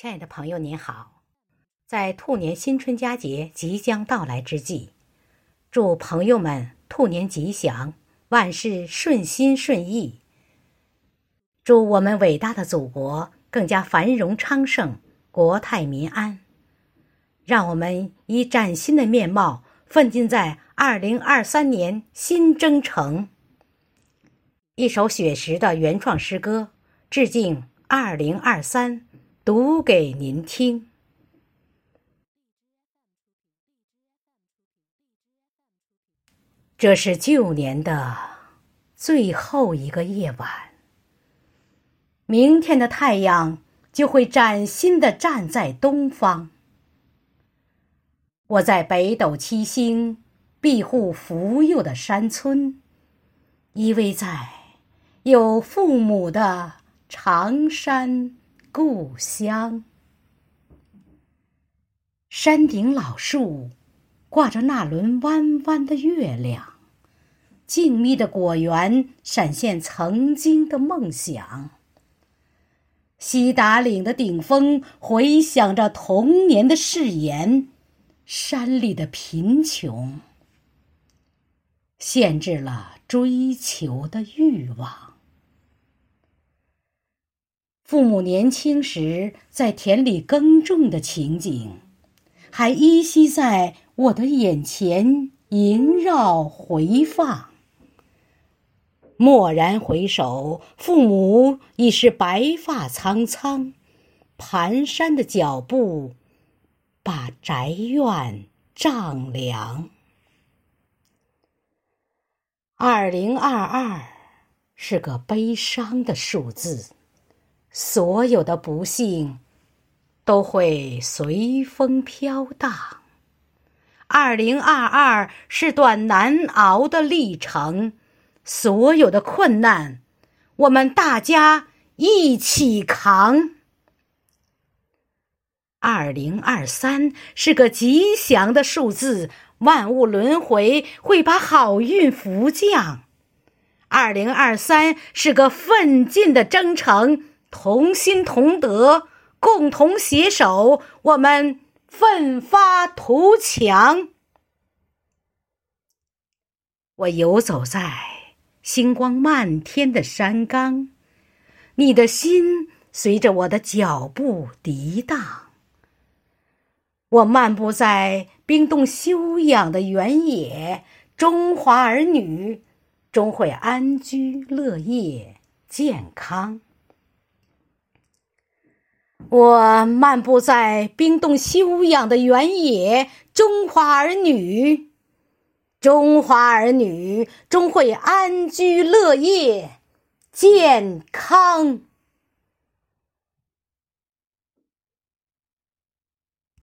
亲爱的朋友，您好！在兔年新春佳节即将到来之际，祝朋友们兔年吉祥，万事顺心顺意。祝我们伟大的祖国更加繁荣昌盛，国泰民安。让我们以崭新的面貌奋进在二零二三年新征程。一首雪石的原创诗歌，致敬二零二三。读给您听。这是旧年的最后一个夜晚，明天的太阳就会崭新的站在东方。我在北斗七星庇护福佑的山村，依偎在有父母的长山。故乡，山顶老树挂着那轮弯弯的月亮，静谧的果园闪现曾经的梦想。西达岭的顶峰回响着童年的誓言，山里的贫穷限制了追求的欲望。父母年轻时在田里耕种的情景，还依稀在我的眼前萦绕回放。蓦然回首，父母已是白发苍苍，蹒跚的脚步把宅院丈量。二零二二是个悲伤的数字。所有的不幸都会随风飘荡。二零二二是段难熬的历程，所有的困难，我们大家一起扛。二零二三是个吉祥的数字，万物轮回会把好运福降。二零二三是个奋进的征程。同心同德，共同携手，我们奋发图强。我游走在星光漫天的山岗，你的心随着我的脚步涤荡。我漫步在冰冻休养的原野，中华儿女终会安居乐业，健康。我漫步在冰冻休养的原野，中华儿女，中华儿女终会安居乐业，健康。